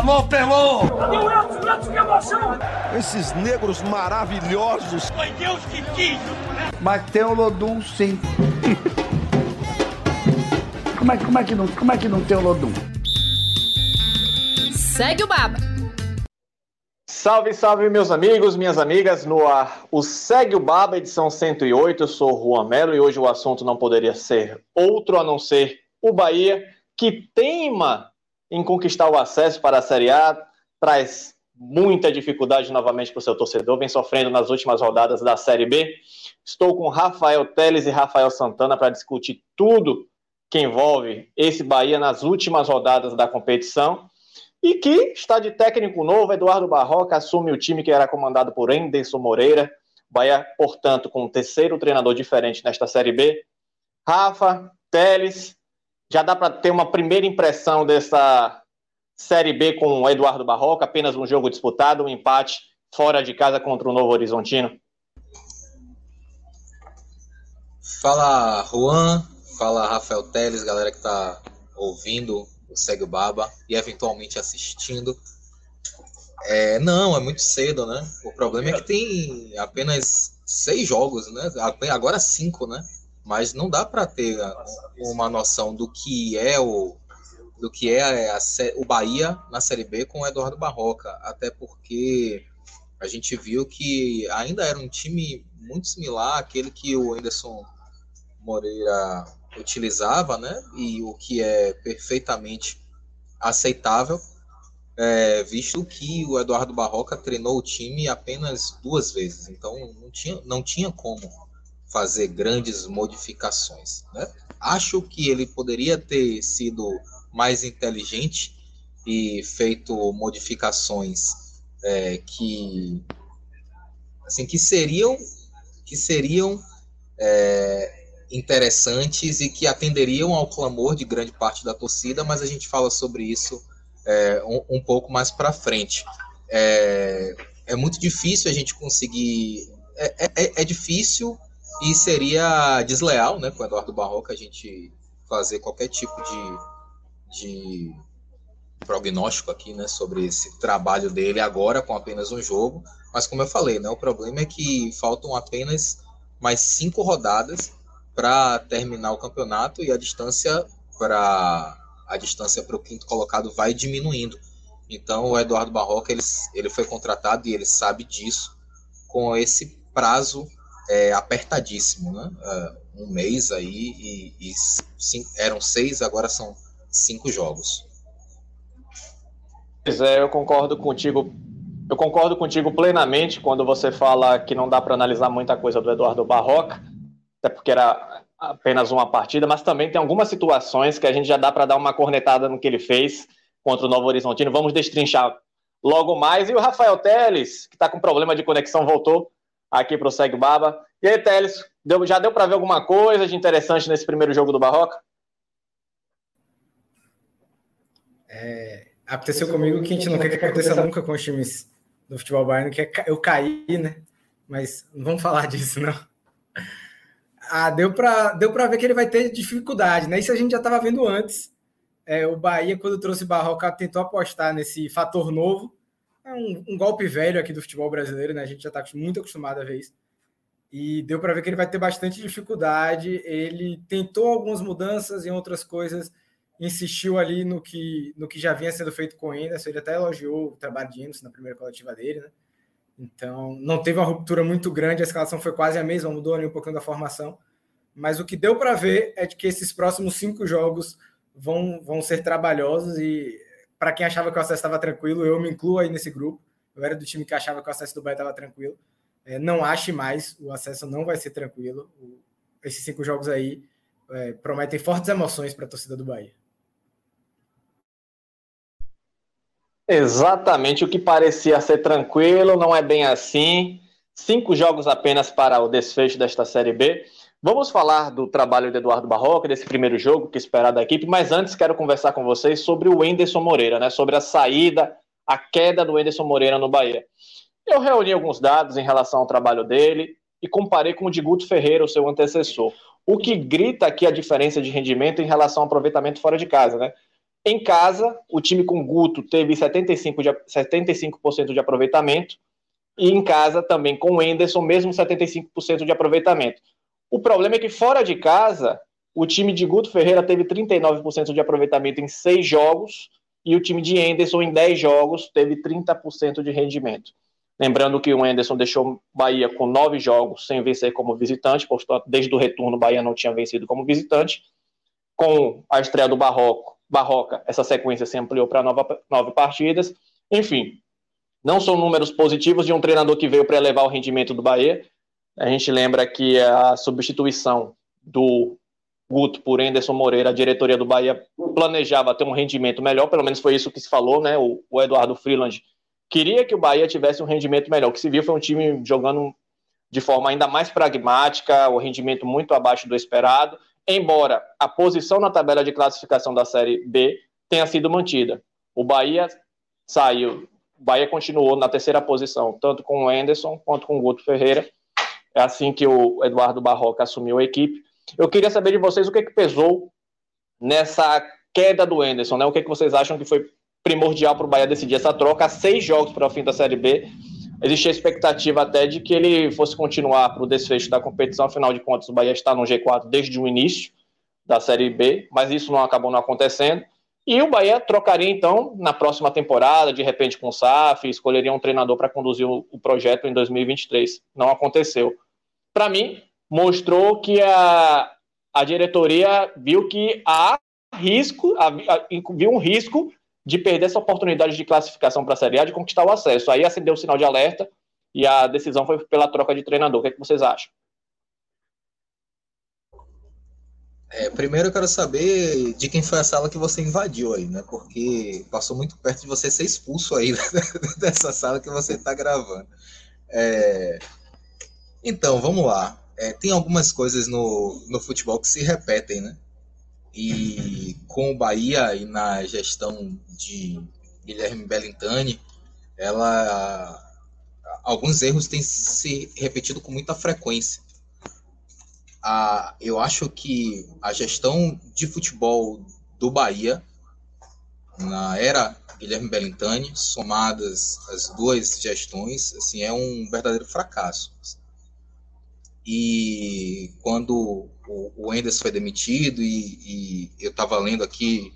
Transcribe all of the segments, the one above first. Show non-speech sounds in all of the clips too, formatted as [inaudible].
Alô, Pelô! Cadê o Edson? Edson, que emoção! Esses negros maravilhosos. Foi Deus que quis? Mas tem o Lodum, sim. como, é, como, é que não, como é que não tem o Lodum? Segue o Baba. Salve, salve, meus amigos, minhas amigas, no ar. O Segue o Baba, edição 108. Eu sou o Juan Melo e hoje o assunto não poderia ser outro a não ser o Bahia, que teima em conquistar o acesso para a Série A, traz muita dificuldade novamente para o seu torcedor, vem sofrendo nas últimas rodadas da Série B. Estou com Rafael Teles e Rafael Santana para discutir tudo que envolve esse Bahia nas últimas rodadas da competição e que está de técnico novo, Eduardo Barroca assume o time que era comandado por Enderson Moreira. Bahia, portanto, com o terceiro treinador diferente nesta Série B. Rafa, Teles, já dá para ter uma primeira impressão dessa Série B com o Eduardo Barroca, apenas um jogo disputado, um empate fora de casa contra o Novo Horizontino. Fala Juan, fala Rafael Teles, galera que está ouvindo o Segue o Baba e eventualmente assistindo. É, não, é muito cedo, né? O problema é que tem apenas seis jogos, né? Agora cinco, né? Mas não dá para ter uma noção do que é o do que é a, o Bahia na Série B com o Eduardo Barroca, até porque a gente viu que ainda era um time muito similar àquele que o Anderson Moreira utilizava, né? E o que é perfeitamente aceitável, é, visto que o Eduardo Barroca treinou o time apenas duas vezes, então não tinha, não tinha como fazer grandes modificações. Né? Acho que ele poderia ter sido mais inteligente e feito modificações é, que assim que seriam que seriam é, interessantes e que atenderiam ao clamor de grande parte da torcida, mas a gente fala sobre isso é, um, um, pouco mais para frente. É, é, muito difícil a gente conseguir. É, é, é, difícil e seria desleal né, com o Eduardo Barroca a gente fazer qualquer tipo de, de prognóstico aqui né, sobre esse trabalho dele agora com apenas um jogo. Mas como eu falei, né, o problema é que faltam apenas mais cinco rodadas para terminar o campeonato e a distância para a distância para o quinto colocado vai diminuindo. Então o Eduardo Barroca ele, ele foi contratado e ele sabe disso com esse prazo é, apertadíssimo, né? Uh, um mês aí e, e cinco, eram seis, agora são cinco jogos. Pois é, eu concordo contigo. Eu concordo contigo plenamente quando você fala que não dá para analisar muita coisa do Eduardo Barroca até porque era apenas uma partida, mas também tem algumas situações que a gente já dá para dar uma cornetada no que ele fez contra o Novo Horizontino. Vamos destrinchar logo mais. E o Rafael Teles, que está com problema de conexão, voltou aqui para o Segue Baba. E aí, Teles, deu, já deu para ver alguma coisa de interessante nesse primeiro jogo do Barroca? É, aconteceu comigo que a gente não quer que aconteça nunca com os times do futebol baiano, que é eu cair, né? Mas não vamos falar [laughs] disso, não. Ah, deu para deu ver que ele vai ter dificuldade, né? Isso a gente já estava vendo antes. É, o Bahia, quando trouxe Barroca, tentou apostar nesse fator novo. É um, um, golpe velho aqui do futebol brasileiro, né? A gente já está muito acostumado a ver isso. E deu para ver que ele vai ter bastante dificuldade. Ele tentou algumas mudanças em outras coisas, insistiu ali no que, no que já vinha sendo feito com o Anderson. Ele até elogiou o trabalho de Anderson na primeira coletiva dele, né? Então, não teve uma ruptura muito grande, a escalação foi quase a mesma, mudou ali um pouquinho da formação. Mas o que deu para ver é de que esses próximos cinco jogos vão, vão ser trabalhosos e para quem achava que o acesso estava tranquilo, eu me incluo aí nesse grupo. Eu era do time que achava que o acesso do Bahia estava tranquilo. É, não ache mais, o acesso não vai ser tranquilo. O, esses cinco jogos aí é, prometem fortes emoções para a torcida do Bahia. Exatamente o que parecia ser tranquilo, não é bem assim. Cinco jogos apenas para o desfecho desta Série B. Vamos falar do trabalho de Eduardo Barroca, desse primeiro jogo que esperar da equipe, mas antes quero conversar com vocês sobre o Enderson Moreira, né? Sobre a saída, a queda do Enderson Moreira no Bahia. Eu reuni alguns dados em relação ao trabalho dele e comparei com o de Guto Ferreira, o seu antecessor. O que grita aqui a diferença de rendimento em relação ao aproveitamento fora de casa, né? Em casa, o time com Guto teve 75%, de, 75 de aproveitamento, e em casa também com o Enderson, mesmo 75% de aproveitamento. O problema é que fora de casa, o time de Guto Ferreira teve 39% de aproveitamento em seis jogos, e o time de Enderson, em 10 jogos, teve 30% de rendimento. Lembrando que o Enderson deixou Bahia com nove jogos sem vencer como visitante, portanto, desde o retorno, Bahia não tinha vencido como visitante. Com a estreia do Barroco, Barroca, essa sequência se ampliou para nove partidas. Enfim, não são números positivos de um treinador que veio para elevar o rendimento do Bahia. A gente lembra que a substituição do Guto por Enderson Moreira, a diretoria do Bahia planejava ter um rendimento melhor, pelo menos foi isso que se falou, né? O, o Eduardo Freeland queria que o Bahia tivesse um rendimento melhor. O que se viu foi um time jogando de forma ainda mais pragmática, o rendimento muito abaixo do esperado, embora a posição na tabela de classificação da Série B tenha sido mantida. O Bahia saiu, o Bahia continuou na terceira posição, tanto com o Enderson quanto com o Guto Ferreira. É assim que o Eduardo Barroca assumiu a equipe. Eu queria saber de vocês o que, que pesou nessa queda do Enderson, né? O que, que vocês acham que foi primordial para o Bahia decidir essa troca? Seis jogos para o fim da Série B. Existia a expectativa até de que ele fosse continuar para o desfecho da competição, afinal de contas, o Bahia está no G4 desde o início da Série B, mas isso não acabou não acontecendo. E o Bahia trocaria, então, na próxima temporada, de repente com o SAF, escolheria um treinador para conduzir o, projeto em 2023. Não aconteceu. Para mim, mostrou que a, a diretoria viu que há risco, viu um risco de perder essa oportunidade de classificação para a Série A, de conquistar o acesso. Aí acendeu o sinal de alerta e a decisão foi pela troca de treinador. O que, é que vocês acham? É, primeiro eu quero saber de quem foi a sala que você invadiu aí, né? Porque passou muito perto de você ser expulso aí [laughs] dessa sala que você está gravando. É... Então, vamos lá é, tem algumas coisas no, no futebol que se repetem, né? E com o Bahia e na gestão de Guilherme Bellintani, ela alguns erros têm se repetido com muita frequência. Ah, eu acho que a gestão de futebol do Bahia na era Guilherme Bellintani, somadas as duas gestões, assim, é um verdadeiro fracasso. E quando o, o Enders foi demitido e, e eu estava lendo aqui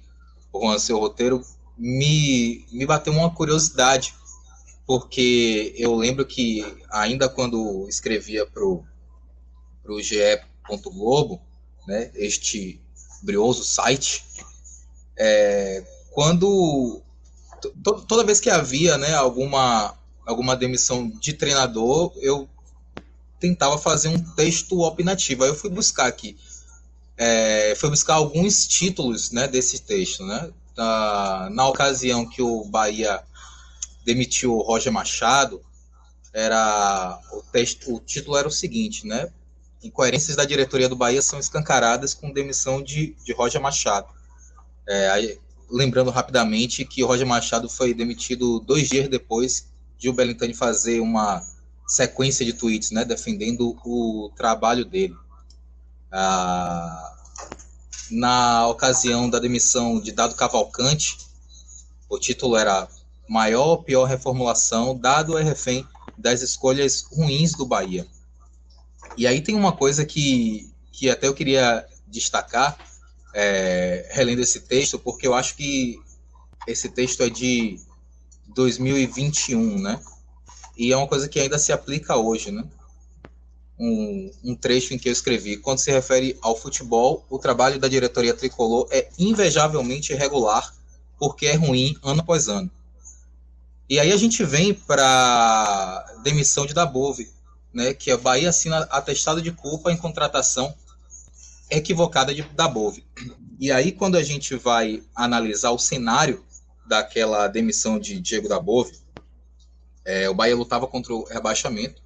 o seu roteiro, me, me bateu uma curiosidade, porque eu lembro que ainda quando escrevia para o GE. Globo, né, este brioso site, é, quando toda vez que havia né, alguma, alguma demissão de treinador, eu tentava fazer um texto opinativo. Aí eu fui buscar aqui, é, fui buscar alguns títulos né, desse texto. Né? Na, na ocasião que o Bahia demitiu o Roger Machado, era o texto, o título era o seguinte, né? Incoerências da diretoria do Bahia são escancaradas com demissão de, de Roger Machado. É, aí, lembrando rapidamente que Roger Machado foi demitido dois dias depois de o Belintani fazer uma sequência de tweets, né, defendendo o trabalho dele. Ah, na ocasião da demissão de Dado Cavalcante, o título era Maior ou Pior Reformulação, Dado é refém das escolhas ruins do Bahia. E aí tem uma coisa que, que até eu queria destacar, é, relendo esse texto, porque eu acho que esse texto é de 2021, né? E é uma coisa que ainda se aplica hoje, né? Um, um, trecho em que eu escrevi. Quando se refere ao futebol, o trabalho da diretoria tricolor é invejavelmente irregular, porque é ruim ano após ano. E aí a gente vem para demissão de Dabove, né, que a Bahia assina atestado de culpa em contratação equivocada de Dabove. E aí quando a gente vai analisar o cenário daquela demissão de Diego Dabove, é, o Bahia lutava contra o rebaixamento.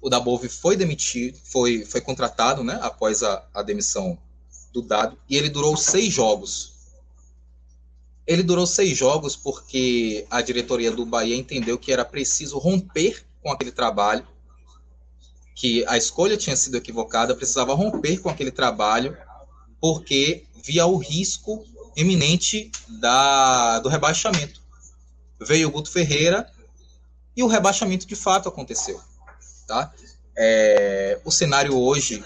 O Dabove foi demitido, foi, foi contratado né, após a, a demissão do Dado, e ele durou seis jogos. Ele durou seis jogos porque a diretoria do Bahia entendeu que era preciso romper com aquele trabalho, que a escolha tinha sido equivocada, precisava romper com aquele trabalho, porque via o risco eminente da, do rebaixamento. Veio o Guto Ferreira e o rebaixamento de fato aconteceu. Tá? É, o cenário hoje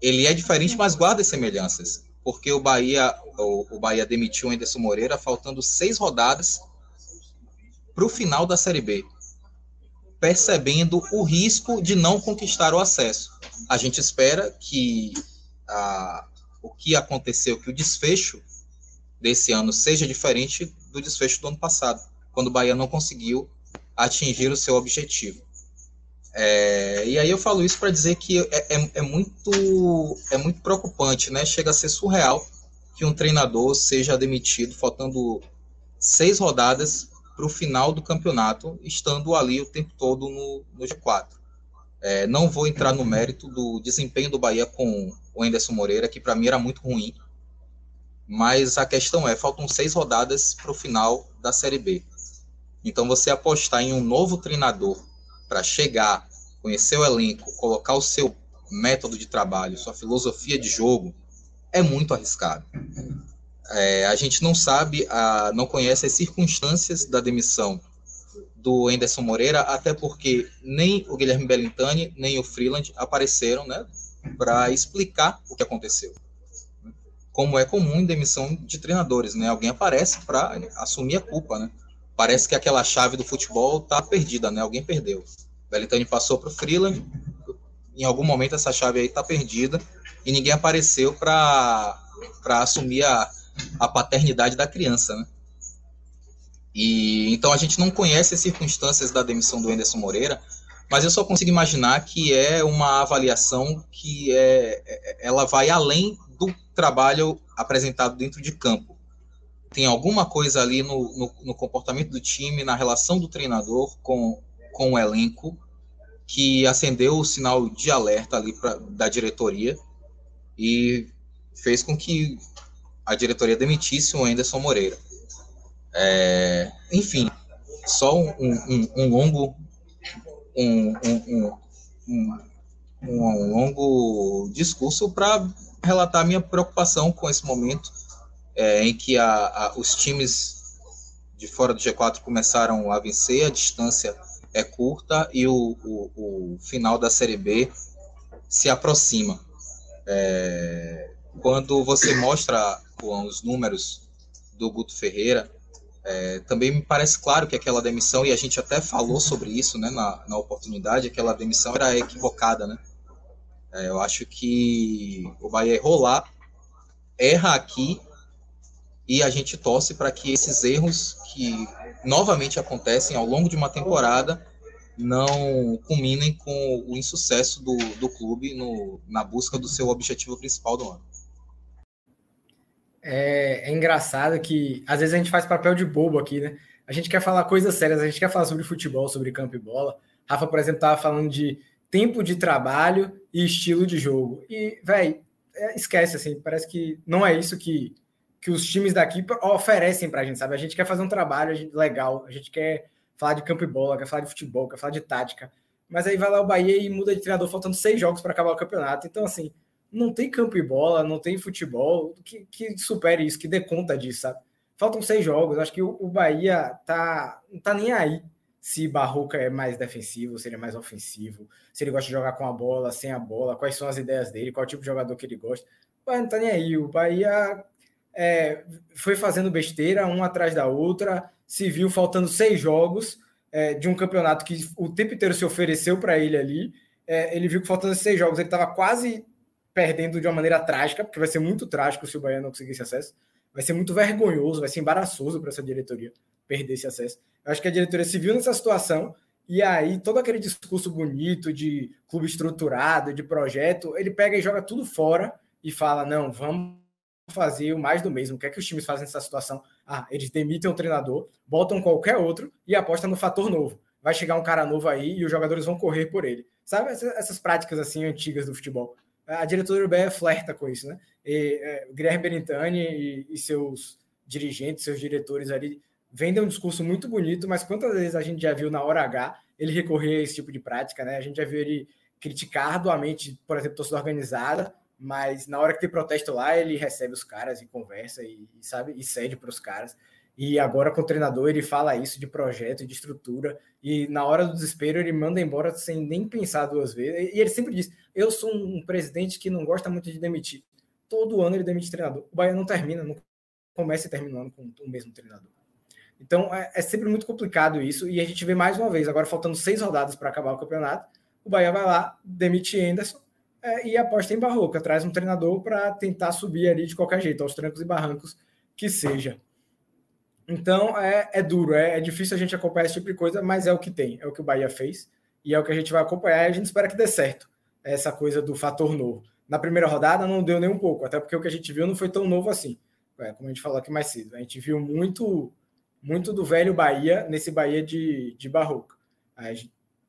ele é diferente, mas guarda semelhanças, porque o Bahia, o, o Bahia demitiu o Anderson Moreira faltando seis rodadas para o final da Série B, percebendo o risco de não conquistar o acesso. A gente espera que a, o que aconteceu, que o desfecho desse ano seja diferente do desfecho do ano passado, quando o Bahia não conseguiu atingir o seu objetivo. É, e aí eu falo isso para dizer que é, é, é, muito é muito preocupante, né? Chega a ser surreal que um treinador seja demitido faltando seis rodadas para o final do campeonato, estando ali o tempo todo no, no G4. É, não vou entrar no mérito do desempenho do Bahia com o Anderson Moreira, que para mim era muito ruim, mas a questão é, faltam seis rodadas para o final da Série B. Então você apostar em um novo treinador para chegar, conhecer o elenco, colocar o seu método de trabalho, sua filosofia de jogo, é muito arriscado. É, a gente não sabe, a, não conhece as circunstâncias da demissão do Anderson Moreira, até porque nem o Guilherme Bellintani, nem o Freeland apareceram né, para explicar o que aconteceu. Como é comum em demissão de treinadores, né? Alguém aparece para assumir a culpa, né? parece que aquela chave do futebol está perdida, né? Alguém perdeu. Belintani passou para o Freeland, em algum momento essa chave aí está perdida e ninguém apareceu para assumir a, a paternidade da criança, né? E então a gente não conhece as circunstâncias da demissão do Anderson Moreira, mas eu só consigo imaginar que é uma avaliação que é, é ela vai além do trabalho apresentado dentro de campo tem alguma coisa ali no, no, no, comportamento do time, na relação do treinador com, com o elenco, que acendeu o sinal de alerta ali pra, da diretoria e fez com que a diretoria demitisse o Anderson Moreira. É, enfim, só um, um, um longo um, um, longo discurso para relatar minha preocupação com esse momento é, em que a, a, os times de fora do G4 começaram a vencer, a distância é curta e o, o, o final da Série B se aproxima. É, quando você mostra os números do Guto Ferreira, é, também me parece claro que aquela demissão, e a gente até falou sobre isso né, na, na oportunidade, aquela demissão era equivocada. Né? É, eu acho que o Bahia errou lá, erra aqui e a gente torce para que esses erros que novamente acontecem ao longo de uma temporada não culminem com o insucesso do, do clube no, na busca do seu objetivo principal do ano. É, é, engraçado que às vezes a gente faz papel de bobo aqui, né? A gente quer falar coisas sérias, a gente quer falar sobre futebol, sobre campo e bola. Rafa, por exemplo, estava falando de tempo de trabalho e estilo de jogo. E, velho, é, esquece, assim, parece que não é isso que que os times daqui oferecem para a gente, sabe? A gente quer fazer um trabalho legal, a gente quer falar de campo e bola, quer falar de futebol, quer falar de tática. Mas aí vai lá o Bahia e muda de treinador faltando seis jogos para acabar o campeonato. Então, assim, não tem campo e bola, não tem futebol que, que supere isso, que dê conta disso, sabe? Faltam seis jogos. Acho que o, o Bahia tá, não tá nem aí se Barroca é mais defensivo, se ele é mais ofensivo, se ele gosta de jogar com a bola, sem a bola, quais são as ideias dele, qual tipo de jogador que ele gosta. Bahia não tá nem aí. O Bahia é, foi fazendo besteira, uma atrás da outra, se viu faltando seis jogos é, de um campeonato que o tempo inteiro se ofereceu para ele ali. É, ele viu que faltando seis jogos, ele estava quase perdendo de uma maneira trágica, porque vai ser muito trágico se o Bahia não conseguir esse acesso. Vai ser muito vergonhoso, vai ser embaraçoso para essa diretoria perder esse acesso. Eu acho que a diretoria se viu nessa situação e aí todo aquele discurso bonito de clube estruturado, de projeto, ele pega e joga tudo fora e fala: não, vamos fazer o mais do mesmo. O que é que os times fazem nessa situação? Ah, eles demitem o treinador, botam qualquer outro e apostam no fator novo. Vai chegar um cara novo aí e os jogadores vão correr por ele. Sabe essas práticas assim antigas do futebol? A diretoria do BE flerta com isso, né? E, é, Guilherme Benintani e, e seus dirigentes, seus diretores ali vendem um discurso muito bonito, mas quantas vezes a gente já viu na hora H ele recorrer a esse tipo de prática, né? A gente já viu ele criticar arduamente, por exemplo, torcida organizada, mas na hora que tem protesto lá, ele recebe os caras e conversa e, e sabe e cede para os caras. E agora com o treinador ele fala isso de projeto, de estrutura, e na hora do desespero ele manda embora sem nem pensar duas vezes. E ele sempre diz: "Eu sou um presidente que não gosta muito de demitir. Todo ano ele demite treinador. O Bahia não termina, não começa e termina o ano com o mesmo treinador. Então é, é sempre muito complicado isso, e a gente vê mais uma vez, agora faltando seis rodadas para acabar o campeonato, o Bahia vai lá, demite Anderson é, e aposta em Barroca, traz um treinador para tentar subir ali de qualquer jeito, aos trancos e barrancos que seja. Então é, é duro, é, é, difícil a gente acompanhar esse tipo de coisa, mas é o que tem, é o que o Bahia fez e é o que a gente vai acompanhar e a gente espera que dê certo essa coisa do fator novo. Na primeira rodada não deu nem um pouco, até porque o que a gente viu não foi tão novo assim, é, como a gente falou aqui mais cedo. A gente viu muito muito do velho Bahia nesse Bahia de, de Barroca.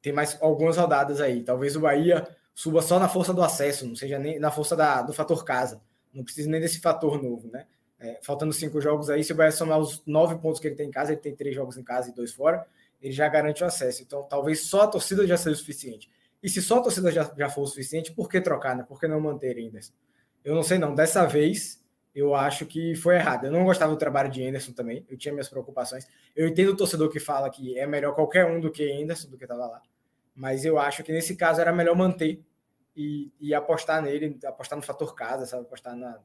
Tem mais algumas rodadas aí. Talvez o Bahia suba só na força do acesso, não seja nem na força da, do fator casa. Não precisa nem desse fator novo, né? É, faltando cinco jogos aí, se o Bahia somar os nove pontos que ele tem em casa, ele tem três jogos em casa e dois fora, ele já garante o acesso. Então, talvez só a torcida já seja o suficiente. E se só a torcida já, já for o suficiente, por que trocar, né? Por que não manter ainda? Eu não sei não. Dessa vez, eu acho que foi errado. Eu não gostava do trabalho de Anderson também. Eu tinha minhas preocupações. Eu entendo o torcedor que fala que é melhor qualquer um do que Anderson, do que estava lá. Mas eu acho que nesse caso era melhor manter e, e, apostar nele, apostar no fator casa, sabe? Apostar na,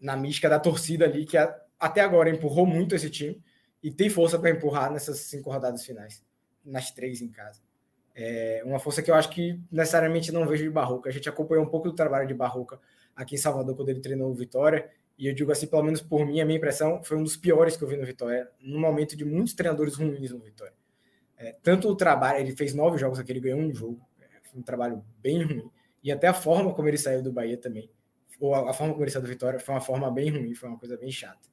na mística da torcida ali, que a, até agora empurrou muito esse time e tem força para empurrar nessas cinco rodadas finais, nas três em casa. É uma força que eu acho que necessariamente não vejo de Barroca. A gente acompanhou um pouco do trabalho de Barroca aqui em Salvador quando ele treinou o Vitória. E eu digo assim, pelo menos por mim, a minha impressão foi um dos piores que eu vi no Vitória, no momento de muitos treinadores ruins no Vitória. É, tanto o trabalho, ele fez nove jogos aqui, ele ganhou um jogo um trabalho bem ruim. E até a forma como ele saiu do Bahia também, ou a, a forma como ele saiu do Vitória, foi uma forma bem ruim, foi uma coisa bem chata.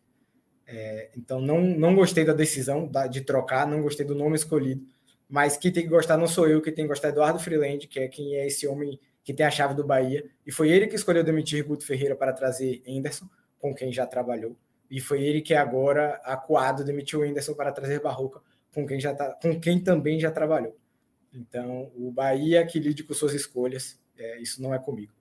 É, então, não, não gostei da decisão da, de trocar, não gostei do nome escolhido, mas quem tem que gostar não sou eu, quem tem que gostar é Eduardo Freeland, que é quem é esse homem que tem a chave do Bahia, e foi ele que escolheu demitir Guto Ferreira para trazer Henderson, com quem já trabalhou, e foi ele que agora, acuado, demitiu Henderson para trazer Barroca, com quem, já tá, com quem também já trabalhou. Então, o Bahia que lide com suas escolhas, é, isso não é comigo.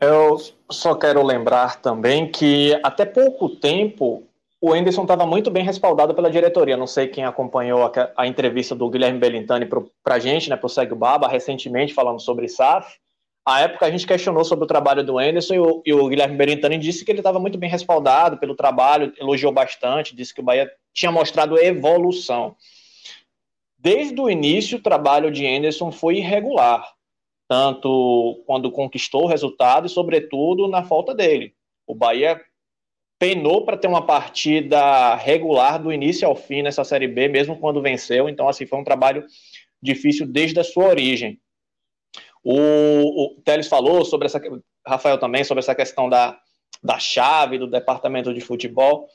Eu só quero lembrar também que até pouco tempo o Enderson estava muito bem respaldado pela diretoria. Não sei quem acompanhou a, a entrevista do Guilherme Belintani para a gente, né, para o Segue Baba, recentemente, falando sobre SAF. A época a gente questionou sobre o trabalho do Enderson e o, e o Guilherme Berintani disse que ele estava muito bem respaldado pelo trabalho, elogiou bastante, disse que o Bahia tinha mostrado evolução. Desde o início, o trabalho de Enderson foi irregular, tanto quando conquistou o resultado e, sobretudo, na falta dele. O Bahia penou para ter uma partida regular do início ao fim nessa Série B, mesmo quando venceu. Então, assim, foi um trabalho difícil desde a sua origem. O, o Teles falou sobre essa, Rafael também, sobre essa questão da, da chave do departamento de futebol.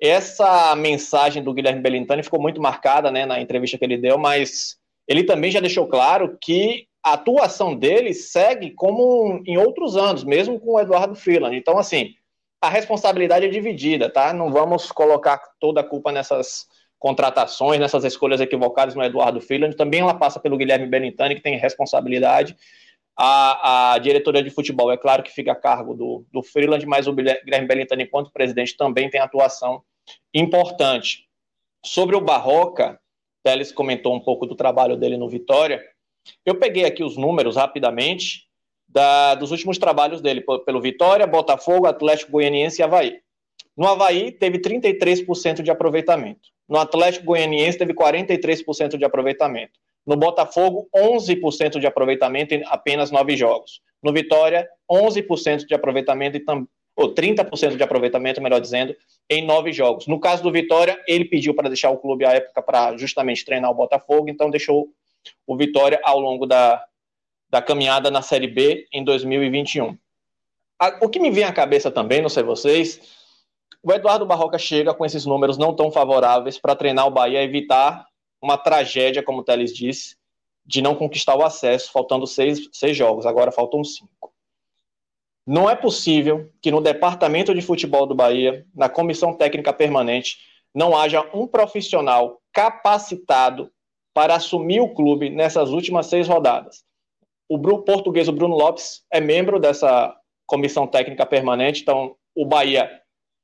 Essa mensagem do Guilherme Belintani ficou muito marcada né, na entrevista que ele deu, mas ele também já deixou claro que a atuação dele segue como em outros anos, mesmo com o Eduardo Freeland. Então, assim, a responsabilidade é dividida, tá? Não vamos colocar toda a culpa nessas contratações, nessas escolhas equivocadas no Eduardo Freeland, também ela passa pelo Guilherme Benintani, que tem responsabilidade. A, a, diretoria de futebol, é claro que fica a cargo do, do Freeland, mas o Guilherme Belintani, enquanto presidente, também tem atuação importante. Sobre o Barroca, Teles comentou um pouco do trabalho dele no Vitória. Eu peguei aqui os números rapidamente da, dos últimos trabalhos dele pelo Vitória, Botafogo, Atlético Goianiense e Havaí. No Havaí, teve 33% de aproveitamento. No Atlético Goianiense, teve 43% de aproveitamento. No Botafogo, 11% de aproveitamento em apenas nove jogos. No Vitória, 11% de aproveitamento, ou 30% de aproveitamento, melhor dizendo, em nove jogos. No caso do Vitória, ele pediu para deixar o clube à época para justamente treinar o Botafogo, então deixou o Vitória ao longo da, da caminhada na Série B em 2021. O que me vem à cabeça também, não sei vocês, o Eduardo Barroca chega com esses números não tão favoráveis para treinar o Bahia evitar uma tragédia, como o Teles disse, de não conquistar o acesso, faltando seis, seis jogos, agora faltam cinco. Não é possível que no departamento de futebol do Bahia, na comissão técnica permanente, não haja um profissional capacitado para assumir o clube nessas últimas seis rodadas. o Bruno português, o Bruno Lopes, é membro dessa comissão técnica permanente, então o Bahia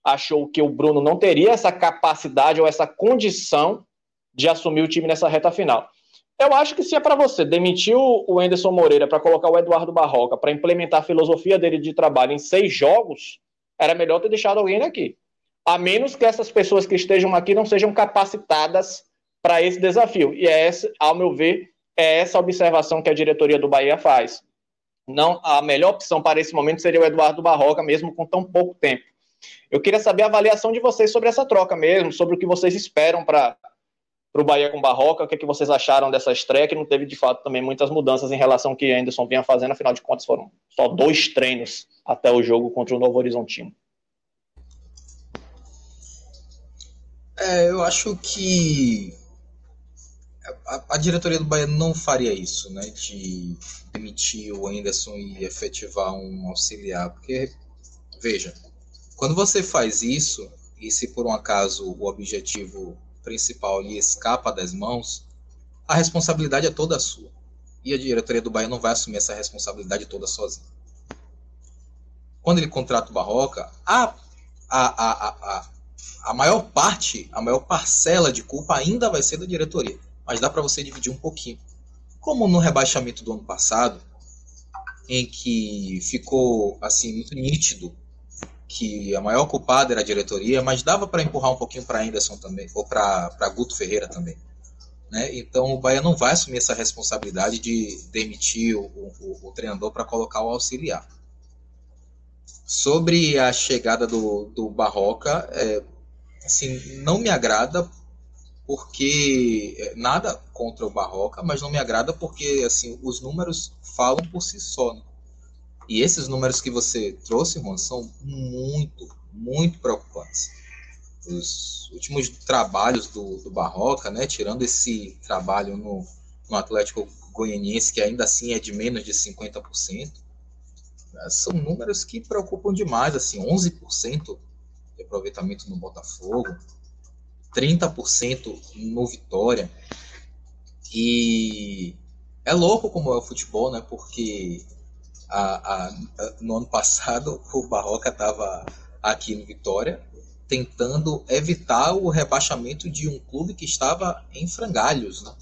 achou que o Bruno não teria essa capacidade ou essa condição de assumir o time nessa reta final. Eu acho que se é para você demitir o Anderson Moreira para colocar o Eduardo Barroca para implementar a filosofia dele de trabalho em seis jogos, era melhor ter deixado alguém aqui. A menos que essas pessoas que estejam aqui não sejam capacitadas para esse desafio. E é essa, ao meu ver, é essa observação que a diretoria do Bahia faz. Não, a melhor opção para esse momento seria o Eduardo Barroca, mesmo com tão pouco tempo. Eu queria saber a avaliação de vocês sobre essa troca mesmo, sobre o que vocês esperam para o Bahia com Barroca, o que, é que vocês acharam dessa estreia, que não teve de fato também muitas mudanças em relação ao que Anderson vinha fazendo, afinal de contas foram só dois treinos até o jogo contra o Novo Horizontino. É, eu acho que a, diretoria do Bahia não faria isso, né? De demitir o Anderson e efetivar um auxiliar, porque veja, quando você faz isso e se por um acaso o objetivo principal lhe escapa das mãos, a responsabilidade é toda sua. E a diretoria do Bahia não vai assumir essa responsabilidade toda sozinha. Quando ele contrata o Barroca, a, a, a, a, a maior parte, a maior parcela de culpa ainda vai ser da diretoria mas dá para você dividir um pouquinho. Como no rebaixamento do ano passado, em que ficou assim muito nítido que a maior culpada era a diretoria, mas dava para empurrar um pouquinho para Anderson também, ou para Guto Ferreira também. Né? Então o Bahia não vai assumir essa responsabilidade de demitir o, o, o treinador para colocar o auxiliar. Sobre a chegada do, do Barroca, é, assim, não me agrada porque é, nada contra o Barroca, mas não me agrada porque assim os números falam por si só. Né? E esses números que você trouxe, Juan, são muito, muito preocupantes. Os últimos trabalhos do, do Barroca, né, tirando esse trabalho no, no Atlético Goianiense, que ainda assim é de menos de 50%, né, são números que preocupam demais, assim, 11% de aproveitamento no Botafogo, 30% no Vitória. E é louco como é o futebol, né? Porque a, a, no ano passado [laughs] o Barroca estava aqui no Vitória tentando evitar o rebaixamento de um clube que estava em frangalhos, né?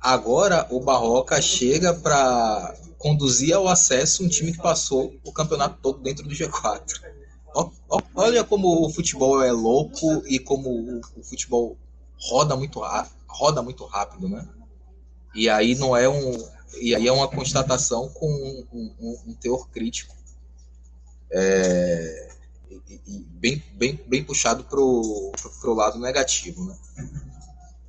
Agora o Barroca chega para conduzir ao acesso um time que passou o campeonato todo dentro do G4. Olha como o futebol é louco e como o futebol roda muito, roda muito rápido, né? E aí não é um. E aí é uma constatação com um, um, um teor crítico. É, e, e bem, bem, bem puxado para o lado negativo. Né?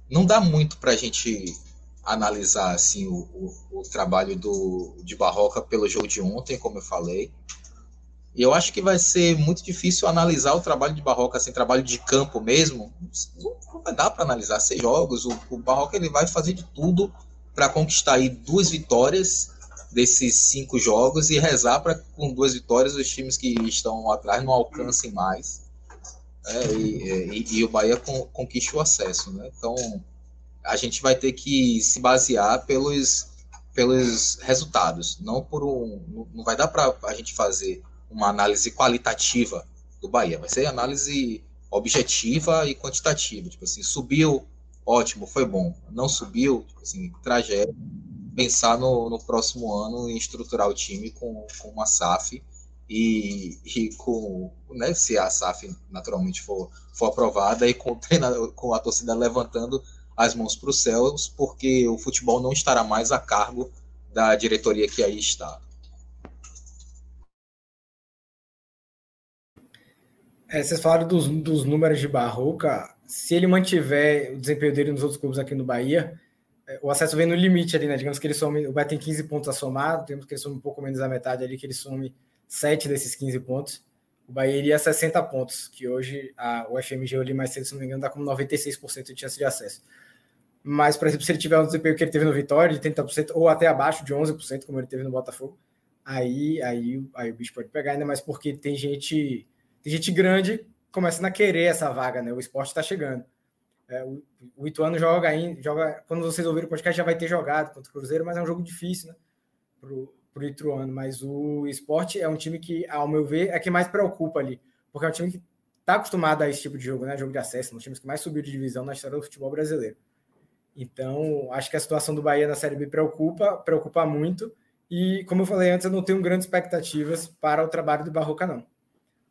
Não dá muito para a gente analisar assim, o, o, o, trabalho do, de Barroca pelo jogo de ontem, como eu falei. Eu acho que vai ser muito difícil analisar o trabalho de Barroca, assim, trabalho de campo mesmo. Não vai dar para analisar seis jogos. O, o Barroca ele vai fazer de tudo para conquistar aí duas vitórias desses cinco jogos e rezar para com duas vitórias os times que estão atrás não alcancem mais. É, e, e, e, o Bahia con, conquiste o acesso. Né? Então a gente vai ter que se basear pelos, pelos resultados, não por um. Não vai dar para a gente fazer uma análise qualitativa do Bahia, vai ser análise objetiva e quantitativa. Tipo assim, subiu, ótimo, foi bom. Não subiu, tipo assim, tragédia. Pensar no, no próximo ano em estruturar o time com, com uma SAF e, e com, né, se a SAF naturalmente for, for aprovada e com, com a torcida levantando as mãos para os céus, porque o futebol não estará mais a cargo da diretoria que aí está. É, vocês falaram dos, dos números de Barroca. Se ele mantiver o desempenho dele nos outros clubes aqui no Bahia, é, o acesso vem no limite ali, né? Digamos que ele some, o Bahia tem 15 pontos a somar, temos que ele some um pouco menos da metade ali, que ele some 7 desses 15 pontos. O Bahia iria a 60 pontos, que hoje a, o FMG ali mais cedo, se não me engano, dá como 96% de chance de acesso. Mas, por exemplo, se ele tiver um desempenho que ele teve no Vitória, de 30%, ou até abaixo de 11%, como ele teve no Botafogo, aí, aí, aí o bicho pode pegar, ainda mais porque tem gente tem gente grande começando a querer essa vaga, né? O esporte está chegando. É, o, o Ituano joga ainda, joga, quando vocês ouvirem o podcast já vai ter jogado contra o Cruzeiro, mas é um jogo difícil, né? Pro, pro Ituano, mas o esporte é um time que, ao meu ver, é que mais preocupa ali, porque é um time que está acostumado a esse tipo de jogo, né? Jogo de acesso, um dos times que mais subiu de divisão na história do futebol brasileiro. Então, acho que a situação do Bahia na Série B preocupa, preocupa muito. E, como eu falei antes, eu não tenho grandes expectativas para o trabalho do Barroca, não.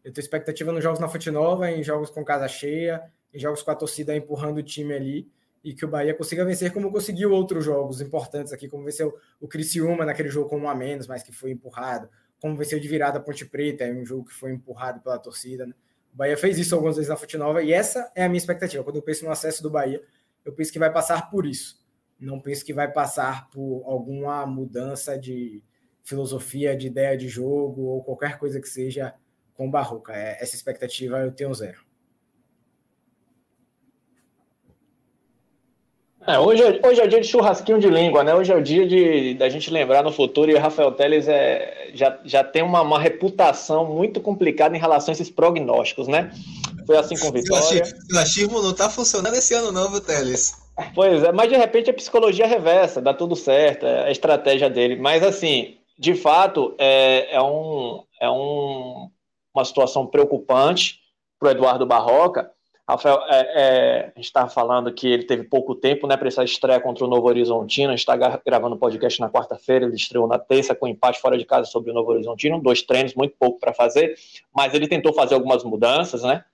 Eu tenho expectativa nos jogos na Fonte Nova, em jogos com casa cheia, em jogos com a torcida empurrando o time ali, e que o Bahia consiga vencer como conseguiu outros jogos importantes aqui, como venceu o Criciúma naquele jogo com um a menos, mas que foi empurrado, como venceu de virada a Ponte Preta, é um jogo que foi empurrado pela torcida, né? O Bahia fez isso algumas vezes na Fonte Nova e essa é a minha expectativa. Quando eu penso no acesso do Bahia, eu penso que vai passar por isso. Não penso que vai passar por alguma mudança de filosofia, de ideia de jogo ou qualquer coisa que seja com o Barroca. É, essa expectativa eu tenho zero. É, hoje, é, hoje é o dia de churrasquinho de língua, né? Hoje é o dia de da gente lembrar no futuro e o Rafael Teles é, já, já tem uma, uma reputação muito complicada em relação a esses prognósticos, né? Foi assim com Vitória. O achismo não tá funcionando esse ano, não, viu, Teles? Pois é, mas de repente a psicologia reversa, dá tudo certo, é a estratégia dele. Mas assim, de fato, é, é, um, é um, uma situação preocupante para o Eduardo Barroca Rafael, é, é, a gente estava falando que ele teve pouco tempo né, para essa estreia contra o Novo Horizontino. A gente está gravando o podcast na quarta-feira, ele estreou na terça com empate fora de casa sobre o Novo Horizontino, dois treinos, muito pouco para fazer, mas ele tentou fazer algumas mudanças, né?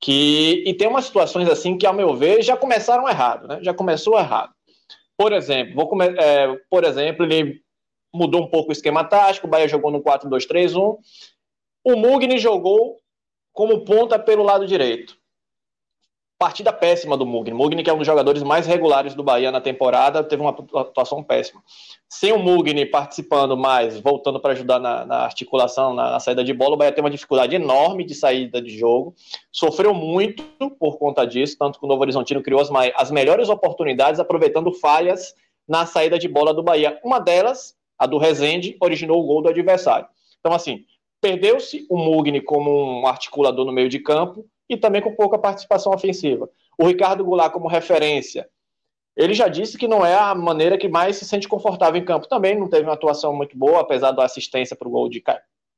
Que, e tem umas situações assim que, ao meu ver, já começaram errado, né? Já começou errado. Por exemplo, vou come, é, por exemplo, ele mudou um pouco o esquema tático, o Bahia jogou no 4-2-3-1. O Mugni jogou como ponta pelo lado direito partida péssima do Mugni. Mugni, que é um dos jogadores mais regulares do Bahia na temporada, teve uma atuação péssima. Sem o Mugni participando mais, voltando para ajudar na, na articulação, na, na, saída de bola, o Bahia tem uma dificuldade enorme de saída de jogo. Sofreu muito por conta disso, tanto que o Novo Horizontino criou as, as melhores oportunidades, aproveitando falhas na saída de bola do Bahia. Uma delas, a do Rezende, originou o gol do adversário. Então, assim, perdeu-se o Mugni como um articulador no meio de campo, e também com pouca participação ofensiva. O Ricardo Goulart, como referência, ele já disse que não é a maneira que mais se sente confortável em campo. Também não teve uma atuação muito boa, apesar da assistência para o gol de,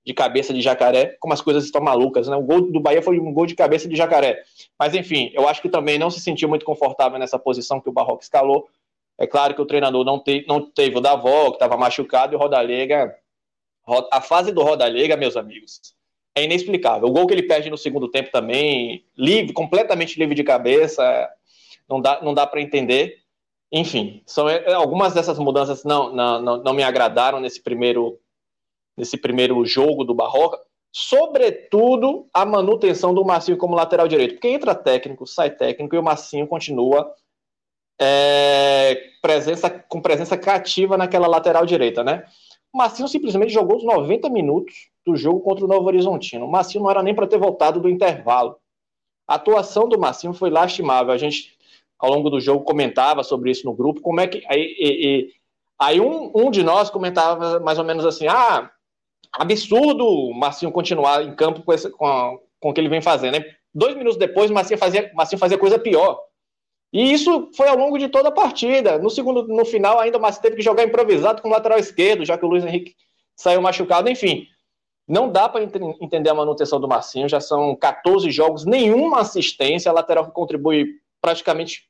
de cabeça de jacaré, como as coisas estão malucas, né? O gol do Bahia foi um gol de cabeça de jacaré. Mas enfim, eu acho que também não se sentiu muito confortável nessa posição que o Barroco escalou. É claro que o treinador não, te, não teve o Davó, que estava machucado, e o Rodalega. A fase do Rodalega, meus amigos, é inexplicável. O gol que ele perde no segundo tempo também, livre, completamente livre de cabeça, não dá, não dá para entender. Enfim, são é, algumas dessas mudanças não, não, não, não me agradaram nesse primeiro, nesse primeiro jogo do Barroca. Sobretudo a manutenção do Marcinho como lateral direito, porque entra técnico, sai técnico e o Marcinho continua é, presença, com presença cativa naquela lateral direita, né? Marcinho simplesmente jogou os 90 minutos do jogo contra o Novo Horizontino. O Marcinho não era nem para ter voltado do intervalo. A atuação do Marcinho foi lastimável. A gente, ao longo do jogo, comentava sobre isso no grupo. Como é que. Aí, aí um, um de nós comentava mais ou menos assim: ah, absurdo o Marcinho continuar em campo com, esse, com, a, com o que ele vem fazendo. Né? Dois minutos depois, o Marcinho fazia, Marcinho fazia coisa pior. E isso foi ao longo de toda a partida. No segundo, no final, ainda o Marcinho teve que jogar improvisado com o lateral esquerdo, já que o Luiz Henrique saiu machucado. Enfim, não dá para entender a manutenção do Marcinho, já são 14 jogos, nenhuma assistência, a lateral que contribui praticamente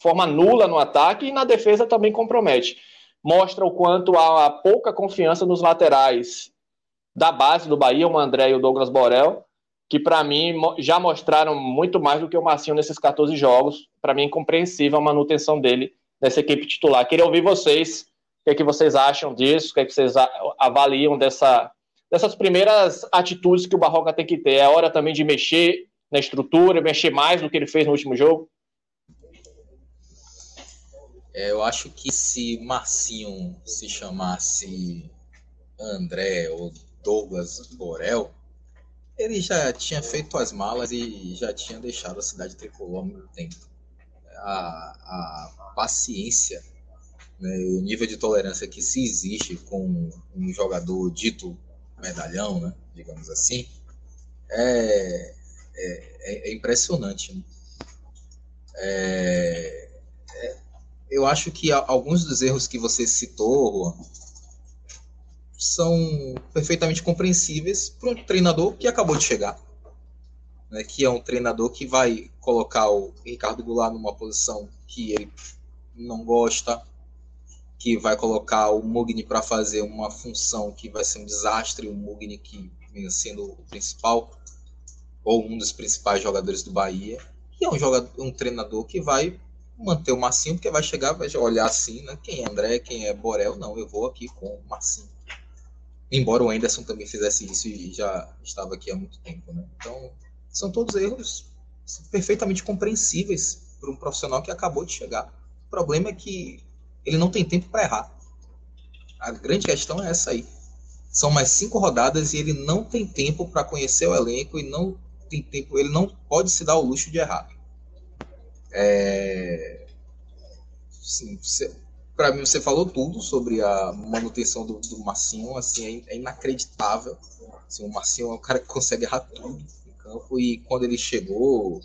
forma nula no ataque e na defesa também compromete. Mostra o quanto há pouca confiança nos laterais da base do Bahia, o André e o Douglas Borel, que para mim já mostraram muito mais do que o Marcinho nesses 14 jogos. Para mim é incompreensível a manutenção dele nessa equipe titular. Queria ouvir vocês, o que, é que vocês acham disso, o que, é que vocês avaliam dessa dessas primeiras atitudes que o Barroca tem que ter. É hora também de mexer na estrutura, mexer mais do que ele fez no último jogo? É, eu acho que se Marcinho se chamasse André ou Douglas Borel, ele já tinha feito as malas e já tinha deixado a cidade tricolor há muito tempo. A, a paciência, né, o nível de tolerância que se existe com um jogador dito medalhão, né, digamos assim, é, é, é impressionante. Né? É, é, eu acho que alguns dos erros que você citou, Juan, são perfeitamente compreensíveis para um treinador que acabou de chegar. Né, que é um treinador que vai colocar o Ricardo Goulart numa posição que ele não gosta, que vai colocar o Mugni para fazer uma função que vai ser um desastre, o Mugni que vem sendo o principal ou um dos principais jogadores do Bahia, e é um jogador, um treinador que vai manter o Marcinho, porque vai chegar, vai olhar assim, né? Quem é André, quem é Borel, não, eu vou aqui com o Marcinho. Embora o Anderson também fizesse isso e já estava aqui há muito tempo, né? Então, são todos erros perfeitamente compreensíveis para um profissional que acabou de chegar. O problema é que ele não tem tempo para errar. A grande questão é essa aí. São mais cinco rodadas e ele não tem tempo para conhecer o elenco e não tem tempo, ele não pode se dar o luxo de errar. É... Para mim, você falou tudo sobre a manutenção do, do Marcinho, assim, é, é inacreditável. Assim, o Marcinho é um cara que consegue errar tudo em campo e quando ele chegou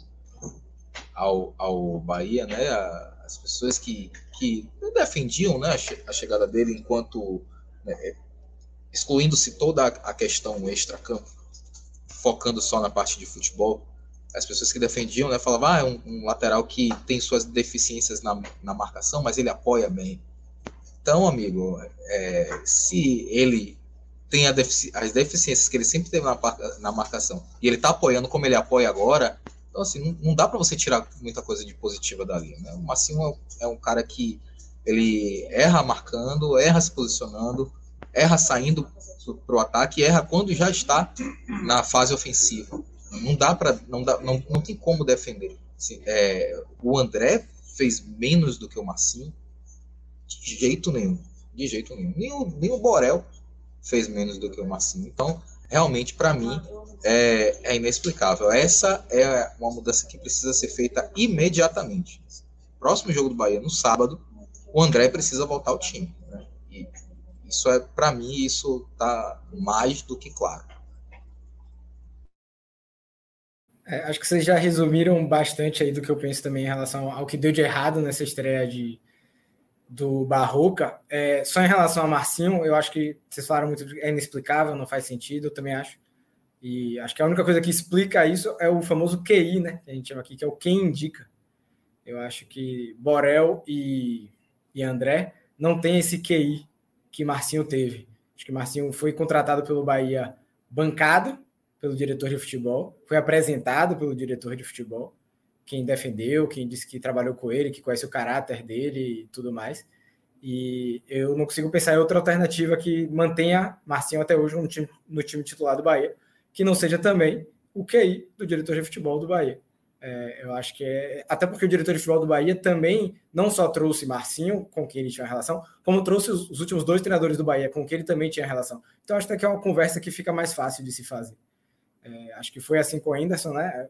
ao, ao Bahia, né, as pessoas que, que defendiam né, a chegada dele enquanto né, excluindo-se toda a questão extra-campo, focando só na parte de futebol, as pessoas que defendiam, né, falavam, ah, é um, um lateral que tem suas deficiências na, na marcação, mas ele apoia bem. Então, amigo, é, se ele tem defici as deficiências que ele sempre teve na, na marcação e ele está apoiando como ele apoia agora, então, assim, não, não, dá para você tirar muita coisa de positiva dali. Né? O Massinho é, é um cara que ele erra marcando, erra se posicionando, erra saindo para o ataque, erra quando já está na fase ofensiva. Não dá para, não, dá, não, não tem como defender. Assim, é, o André fez menos do que o Massinho, de jeito nenhum, de jeito nenhum. Nem o, nem o Borel fez menos do que o Massinho. Então, realmente, para mim, é, é, inexplicável. Essa é uma mudança que precisa ser feita imediatamente. Próximo jogo do Bahia, no sábado, o André precisa voltar ao time. Né? E isso é, para mim, isso tá mais do que claro. É, acho que vocês já resumiram bastante aí do que eu penso também em relação ao que deu de errado nessa estreia de, do Barroca. É, só em relação a Marcinho, eu acho que vocês falaram muito, é inexplicável, não faz sentido, eu também acho. E acho que a única coisa que explica isso é o famoso QI, né? Que a gente chama aqui, que é o quem indica. Eu acho que Borel e, e André não tem esse QI que Marcinho teve. Acho que Marcinho foi contratado pelo Bahia bancado pelo diretor de futebol, foi apresentado pelo diretor de futebol, quem defendeu, quem disse que trabalhou com ele, que conhece o caráter dele e tudo mais. E eu não consigo pensar em outra alternativa que mantenha Marcinho até hoje no time, no time titular do Bahia, que não seja também o QI do diretor de futebol do Bahia. É, eu acho que é. Até porque o diretor de futebol do Bahia também não só trouxe Marcinho, com quem ele tinha relação, como trouxe os, os últimos dois treinadores do Bahia, com quem ele também tinha relação. Então acho que é uma conversa que fica mais fácil de se fazer. É, acho que foi assim com o Anderson, né?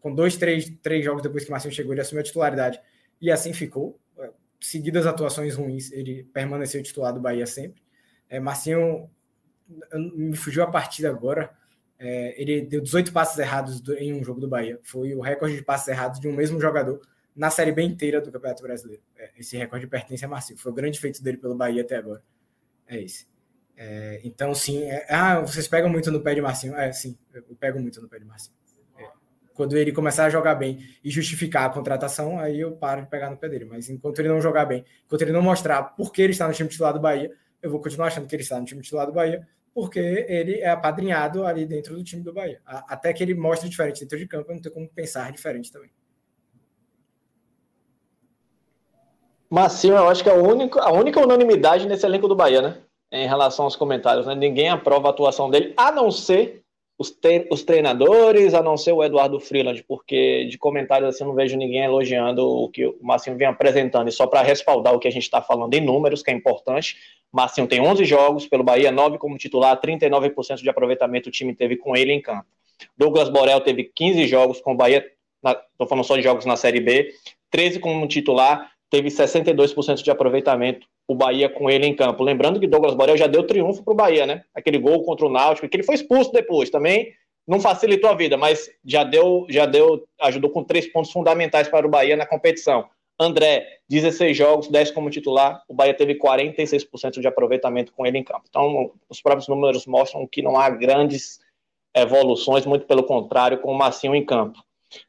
Com dois, três, três jogos depois que o Marcinho chegou, ele assumiu a titularidade. E assim ficou. É, seguidas atuações ruins, ele permaneceu titular do Bahia sempre. É, Marcinho me fugiu a partida agora é, ele deu 18 passes errados em um jogo do Bahia. Foi o recorde de passes errados de um mesmo jogador na Série B inteira do Campeonato Brasileiro. É, esse recorde pertence a Marcinho. Foi o grande feito dele pelo Bahia até agora. É esse. É, então, sim. É, ah, vocês pegam muito no pé de Marcinho. É, sim, eu pego muito no pé de Marcinho. É, quando ele começar a jogar bem e justificar a contratação, aí eu paro de pegar no pé dele. Mas enquanto ele não jogar bem, enquanto ele não mostrar por que ele está no time titular do Bahia, eu vou continuar achando que ele está no time titular do Bahia, porque ele é apadrinhado ali dentro do time do Bahia. Até que ele mostre diferente dentro de campo, não tem como pensar diferente também. Massinho, eu acho que é a única, a única unanimidade nesse elenco do Bahia, né? Em relação aos comentários, né? Ninguém aprova a atuação dele, a não ser os, tre os treinadores, a não ser o Eduardo Freeland, porque de comentários assim eu não vejo ninguém elogiando o que o Massinho vem apresentando. E só para respaldar o que a gente está falando em números, que é importante, Marcinho tem 11 jogos pelo Bahia, 9 como titular, 39% de aproveitamento o time teve com ele em campo. Douglas Borel teve 15 jogos com o Bahia, estou falando só de jogos na Série B, 13 como titular, teve 62% de aproveitamento o Bahia com ele em campo. Lembrando que Douglas Borel já deu triunfo para o Bahia, né? Aquele gol contra o Náutico, que ele foi expulso depois também. não facilitou a vida, mas já deu, já deu, ajudou com três pontos fundamentais para o Bahia na competição. André, 16 jogos, 10 como titular, o Bahia teve 46% de aproveitamento com ele em campo. Então, os próprios números mostram que não há grandes evoluções, muito pelo contrário, com o Massinho em campo.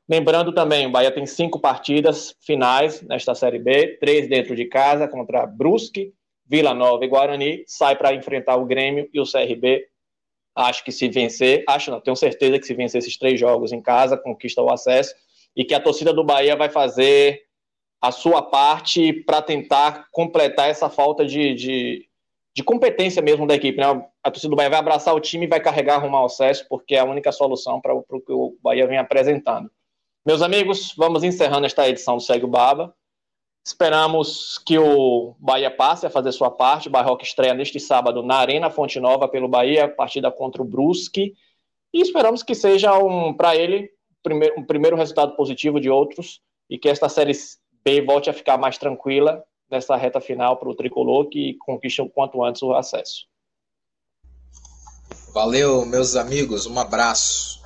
Lembrando também, o Bahia tem cinco partidas finais nesta Série B, três dentro de casa contra Brusque, Vila Nova e Guarani, sai para enfrentar o Grêmio e o CRB. Acho que se vencer, acho não, tenho certeza que se vencer esses três jogos em casa, conquista o acesso e que a torcida do Bahia vai fazer a sua parte para tentar completar essa falta de, de, de, competência mesmo da equipe. Né? A torcida do Bahia vai abraçar o time e vai carregar rumo ao acesso, porque é a única solução para o que o Bahia vem apresentando. Meus amigos, vamos encerrando esta edição do Segue o Baba. Esperamos que o Bahia passe a fazer sua parte. O Barroca estreia neste sábado na Arena Fonte Nova pelo Bahia, partida contra o Brusque. E esperamos que seja um, para ele um primeiro resultado positivo de outros e que esta série B volte a ficar mais tranquila nessa reta final para o tricolor que conquiste o quanto antes o acesso. Valeu, meus amigos. Um abraço.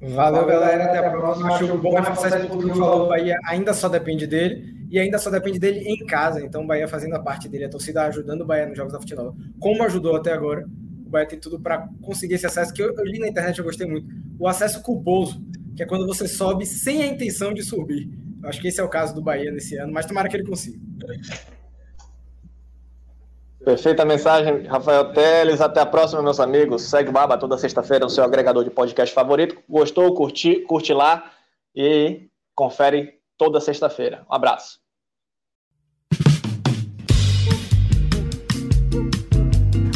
Valeu, galera. Até a próxima. Acho bom reforçar tudo que falou. O Bahia ainda só depende dele e ainda só depende dele em casa. Então, o Bahia fazendo a parte dele, a torcida ajudando o Bahia nos jogos da futebol. Como ajudou até agora, o Bahia tem tudo para conseguir esse acesso que eu, eu, li na internet, eu gostei muito. O acesso culposo, que é quando você sobe sem a intenção de subir. Acho que esse é o caso do Bahia nesse ano, mas tomara que ele consiga. Perfeita mensagem, Rafael Teles. Até a próxima, meus amigos. Segue o Baba toda sexta-feira no seu agregador de podcast favorito. Gostou? Curti, curte lá e confere toda sexta-feira. Um abraço.